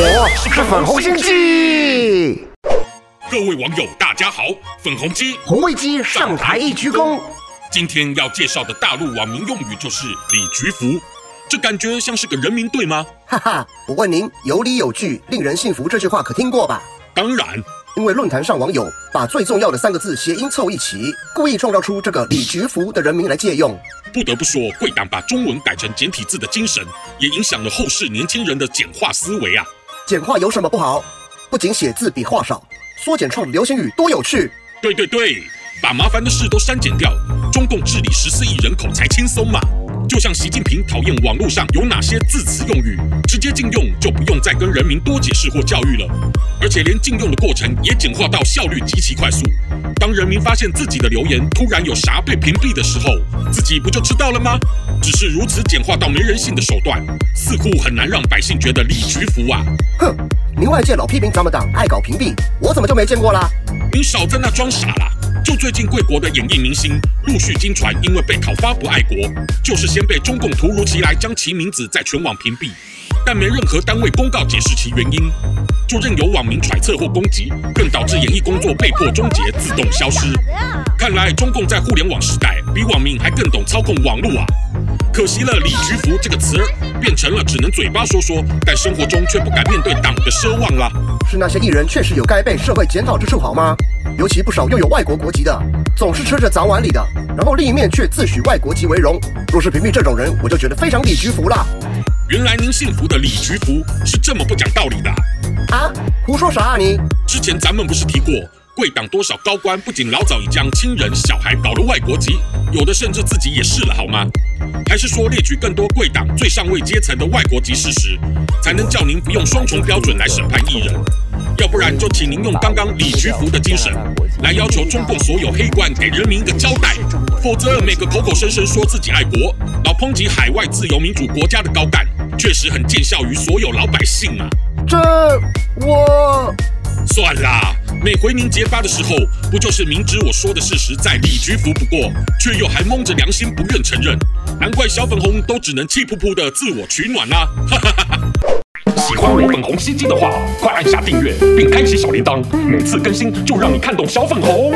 是粉红心机。各位网友，大家好，粉红鸡红卫鸡上台一鞠躬。今天要介绍的大陆网民用语就是“李菊福”，这感觉像是个人名，对吗？哈哈，我问您，“有理有据，令人信服”这句话可听过吧？当然，因为论坛上网友把最重要的三个字谐音凑一起，故意创造出这个“李菊福”的人名来借用。不得不说，贵党把中文改成简体字的精神，也影响了后世年轻人的简化思维啊。简化有什么不好？不仅写字比画少。缩减创流行语多有趣！对对对，把麻烦的事都删减掉，中共治理十四亿人口才轻松嘛。就像习近平讨厌网络上有哪些字词用语，直接禁用，就不用再跟人民多解释或教育了。而且连禁用的过程也简化到效率极其快速。当人民发现自己的留言突然有啥被屏蔽的时候，自己不就知道了吗？只是如此简化到没人性的手段，似乎很难让百姓觉得理屈服啊。哼。您外界老批评咱们党爱搞屏蔽，我怎么就没见过啦？你少在那装傻啦！就最近贵国的演艺明星陆续经传，因为被讨伐不爱国，就是先被中共突如其来将其名字在全网屏蔽，但没任何单位公告解释其原因，就任由网民揣测或攻击，更导致演艺工作被迫终结、自动消失。看来中共在互联网时代比网民还更懂操控网络啊！可惜了，李菊福这个词儿变成了只能嘴巴说说，但生活中却不敢面对党的奢望了。是那些艺人确实有该被社会检讨之处好吗？尤其不少又有外国国籍的，总是吃着早碗里的，然后另一面却自诩外国籍为荣。若是屏蔽这种人，我就觉得非常李菊福了。原来您信服的李菊福是这么不讲道理的啊？胡说啥啊你？之前咱们不是提过？贵党多少高官不仅老早已将亲人、小孩搞了外国籍，有的甚至自己也试了，好吗？还是说列举更多贵党最上位阶层的外国籍事实，才能叫您不用双重标准来审判艺人？要不然就请您用刚刚李菊福的精神来要求中共所有黑官给人民一个交代，否则每个口口声声说自己爱国、老抨击海外自由民主国家的高干，确实很见效于所有老百姓啊！这我算啦。每回您结巴的时候，不就是明知我说的事实在李局福不过，却又还蒙着良心不愿承认？难怪小粉红都只能气扑扑的自我取暖啦！哈哈哈哈！喜欢我粉红心机的话，快按下订阅并开启小铃铛，每次更新就让你看懂小粉红。